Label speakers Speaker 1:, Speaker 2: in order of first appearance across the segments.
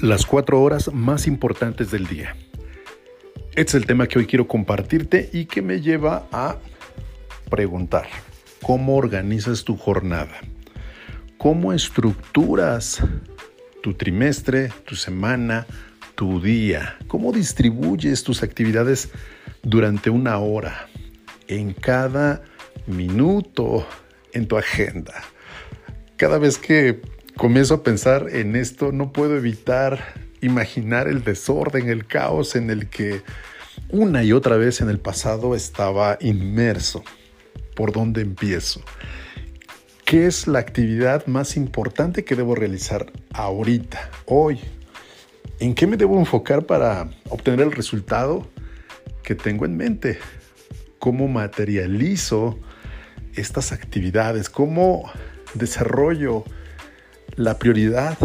Speaker 1: Las cuatro horas más importantes del día. Este es el tema que hoy quiero compartirte y que me lleva a preguntar, ¿cómo organizas tu jornada? ¿Cómo estructuras tu trimestre, tu semana, tu día? ¿Cómo distribuyes tus actividades durante una hora, en cada minuto, en tu agenda? Cada vez que comienzo a pensar en esto, no puedo evitar imaginar el desorden, el caos en el que una y otra vez en el pasado estaba inmerso. ¿Por dónde empiezo? ¿Qué es la actividad más importante que debo realizar ahorita, hoy? ¿En qué me debo enfocar para obtener el resultado que tengo en mente? ¿Cómo materializo estas actividades? ¿Cómo desarrollo la prioridad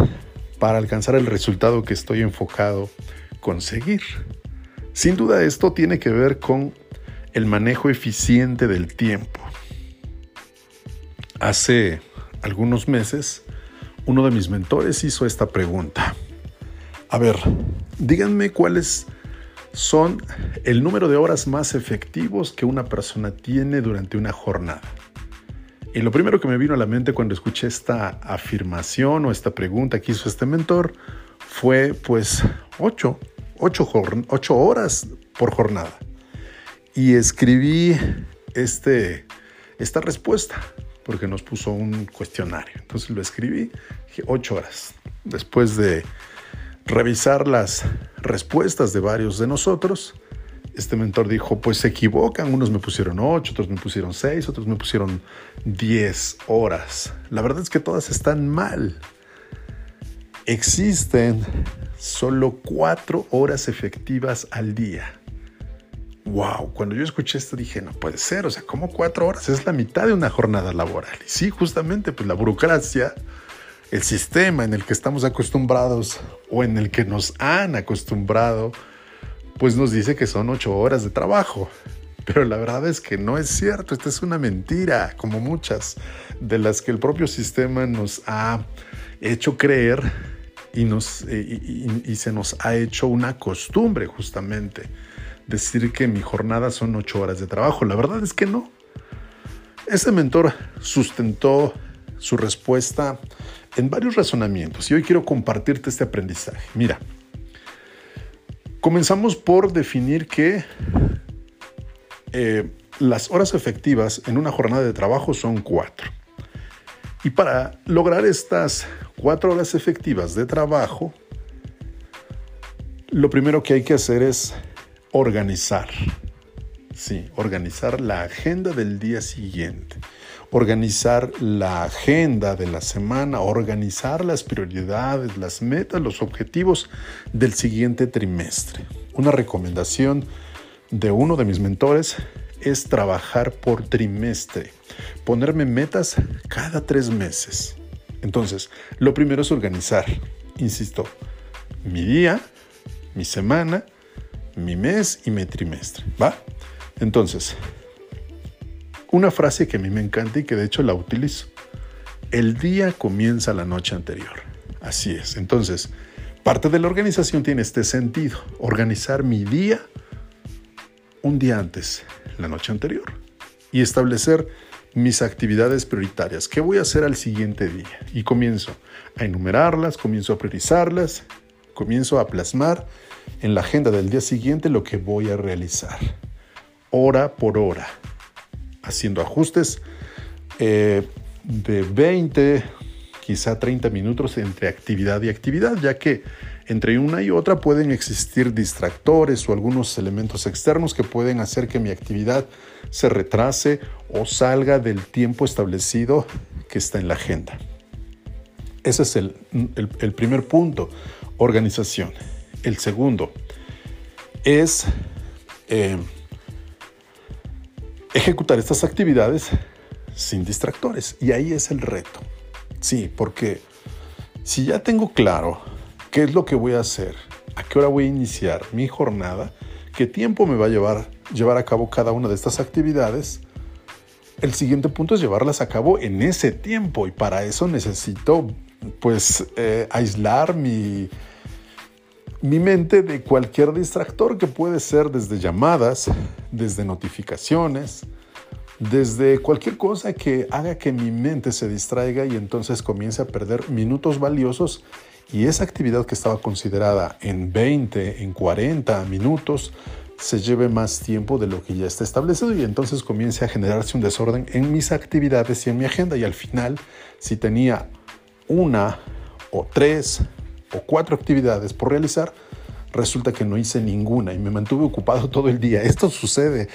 Speaker 1: para alcanzar el resultado que estoy enfocado conseguir. Sin duda esto tiene que ver con el manejo eficiente del tiempo. Hace algunos meses, uno de mis mentores hizo esta pregunta. A ver, díganme cuáles son el número de horas más efectivos que una persona tiene durante una jornada. Y lo primero que me vino a la mente cuando escuché esta afirmación o esta pregunta que hizo este mentor fue pues ocho, ocho, ocho horas por jornada. Y escribí este, esta respuesta porque nos puso un cuestionario. Entonces lo escribí, dije ocho horas. Después de revisar las respuestas de varios de nosotros, este mentor dijo, pues se equivocan, unos me pusieron 8, otros me pusieron 6, otros me pusieron 10 horas. La verdad es que todas están mal. Existen solo 4 horas efectivas al día. Wow, cuando yo escuché esto dije, no puede ser, o sea, ¿cómo 4 horas? Es la mitad de una jornada laboral. Y sí, justamente, pues la burocracia, el sistema en el que estamos acostumbrados o en el que nos han acostumbrado, pues nos dice que son ocho horas de trabajo. Pero la verdad es que no es cierto, esta es una mentira, como muchas de las que el propio sistema nos ha hecho creer y, nos, eh, y, se nos ha hecho una costumbre justamente decir que mi jornada son ocho horas de trabajo. La verdad es que no. Ese mentor sustentó su respuesta en varios razonamientos y hoy quiero compartirte este aprendizaje. Mira, Comenzamos por definir que eh, las horas efectivas en una jornada de trabajo son cuatro. Y para lograr estas cuatro horas efectivas de trabajo, lo primero que hay que hacer es organizar. Sí, organizar la agenda del día siguiente organizar la agenda de la semana, organizar las prioridades, las metas, los objetivos del siguiente trimestre. Una recomendación de uno de mis mentores es trabajar por trimestre, ponerme metas cada tres meses. Entonces, lo primero es organizar, insisto, mi día, mi semana, mi mes y mi trimestre. ¿Va? Entonces, una frase que a mí me encanta y que de hecho la utilizo. El día comienza la noche anterior. Así es. Entonces, parte de la organización tiene este sentido. Organizar mi día un día antes, la noche anterior. Y establecer mis actividades prioritarias. ¿Qué voy a hacer al siguiente día? Y comienzo a enumerarlas, comienzo a priorizarlas, comienzo a plasmar en la agenda del día siguiente lo que voy a realizar. Hora por hora haciendo ajustes eh, de 20, quizá 30 minutos entre actividad y actividad, ya que entre una y otra pueden existir distractores o algunos elementos externos que pueden hacer que mi actividad se retrase o salga del tiempo establecido que está en la agenda. Ese es el, primer punto, organización. El segundo es eh, ejecutar estas actividades sin distractores. Y ahí es el reto. Sí, porque si ya tengo claro qué es lo que voy a hacer, a qué hora voy a iniciar mi jornada, qué tiempo me va a llevar llevar a cabo cada una de estas actividades, el siguiente punto es llevarlas a cabo en ese tiempo y para eso necesito pues eh, aislar mi, mi mente de cualquier distractor que puede ser desde llamadas, desde notificaciones, desde cualquier cosa que haga que mi mente se distraiga y entonces comience a perder minutos valiosos. Y esa actividad que estaba considerada en 20, en 40 minutos, se lleve más tiempo de lo que ya está establecido y entonces comience a generarse un desorden en mis actividades y en mi agenda. Y al final si tenía una o tres cuatro actividades por realizar, resulta que no hice ninguna y me mantuve ocupado todo el día. Esto sucede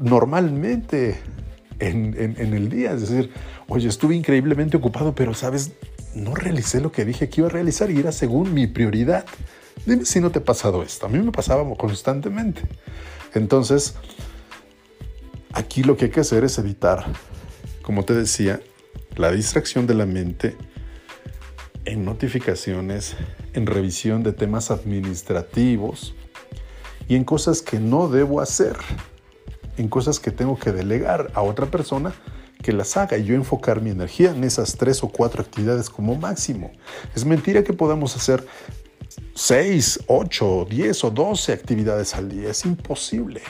Speaker 1: normalmente en, el día, es decir, oye, estuve increíblemente ocupado, pero sabes, no realicé lo que dije que iba a realizar y era según mi prioridad. Dime si no te ha pasado esto. A mí me pasaba constantemente. Entonces, aquí lo que hay que hacer es evitar, como te decía, la distracción de la mente en notificaciones, en revisión de temas administrativos y en cosas que no debo hacer, en cosas que tengo que delegar a otra persona que las haga y yo enfocar mi energía en esas tres o cuatro actividades como máximo. Es mentira que podamos hacer 6, 8, 10 o 12 actividades al día. Es imposible.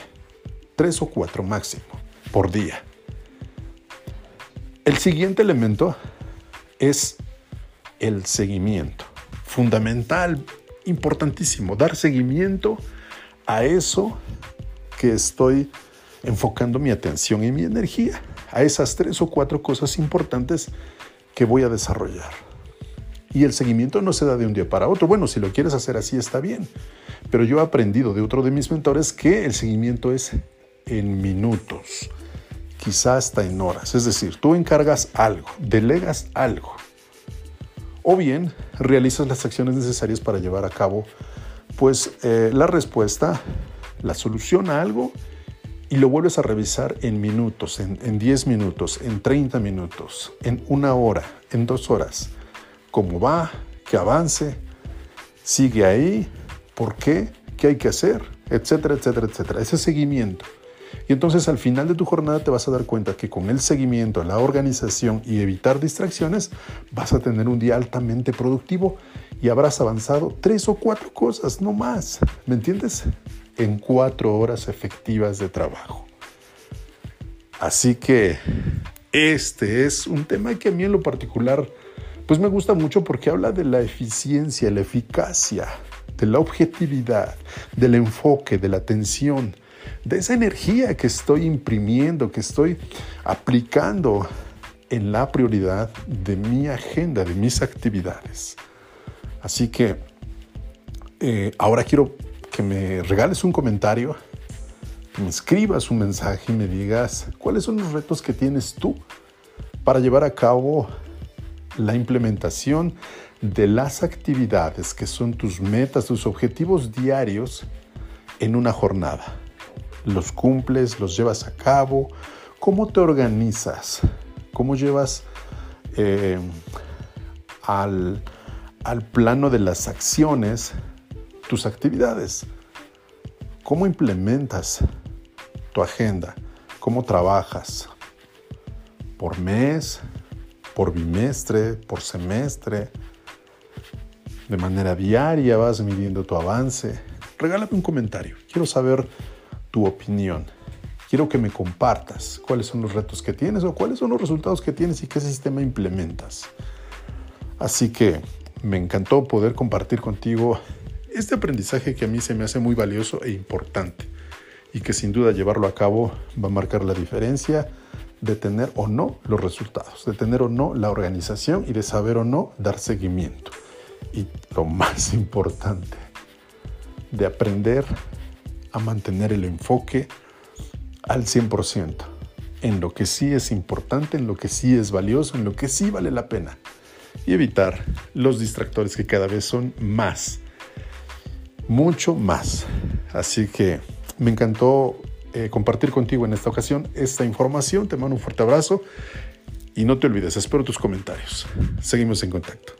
Speaker 1: 3 o 4 máximo por día. El siguiente elemento es el seguimiento. Fundamental, importantísimo, dar seguimiento a eso que estoy enfocando mi atención y mi energía, a esas tres o cuatro cosas importantes que voy a desarrollar. Y el seguimiento no se da de un día para otro. Bueno, si lo quieres hacer así está bien. Pero yo he aprendido de otro de mis mentores que el seguimiento es en minutos, quizá hasta en horas. Es decir, tú encargas algo, delegas algo. O bien realizas las acciones necesarias para llevar a cabo pues eh, la respuesta, la solución a algo y lo vuelves a revisar en minutos, en, en 10 minutos, en 30 minutos, en una hora, en dos horas. Cómo va, que avance, sigue ahí, por qué, qué hay que hacer, etcétera, etcétera, etcétera. Ese seguimiento. Y entonces al final de tu jornada te vas a dar cuenta que con el seguimiento, la organización y evitar distracciones, vas a tener un día altamente productivo y habrás avanzado tres o cuatro cosas, no más. ¿Me entiendes? En cuatro horas efectivas de trabajo. Así que este es un tema que a mí en lo particular pues me gusta mucho porque habla de la eficiencia, la eficacia, de la objetividad, del enfoque, de la atención, de esa energía que estoy imprimiendo, que estoy aplicando en la prioridad de mi agenda, de mis actividades. Así que eh, ahora quiero que me regales un comentario, que me escribas un mensaje y me digas cuáles son los retos que tienes tú para llevar a cabo la implementación de las actividades que son tus metas, tus objetivos diarios en una jornada. Los cumples, los llevas a cabo, cómo te organizas, cómo llevas eh, al, al plano de las acciones tus actividades, cómo implementas tu agenda, cómo trabajas por mes, por bimestre, por semestre, de manera diaria vas midiendo tu avance. Regálame un comentario. Quiero saber tu opinión. Quiero que me compartas cuáles son los retos que tienes o cuáles son los resultados que tienes y qué sistema implementas. Así que me encantó poder compartir contigo este aprendizaje que a mí se me hace muy valioso e importante y que sin duda llevarlo a cabo va a marcar la diferencia de tener o no los resultados, de tener o no la organización y de saber o no dar seguimiento. Y lo más importante, de aprender a mantener el enfoque al 100% en lo que sí es importante, en lo que sí es valioso, en lo que sí vale la pena. Y evitar los distractores que cada vez son más, mucho más. Así que me encantó eh, compartir contigo en esta ocasión esta información. Te mando un fuerte abrazo y no te olvides, espero tus comentarios. Seguimos en contacto.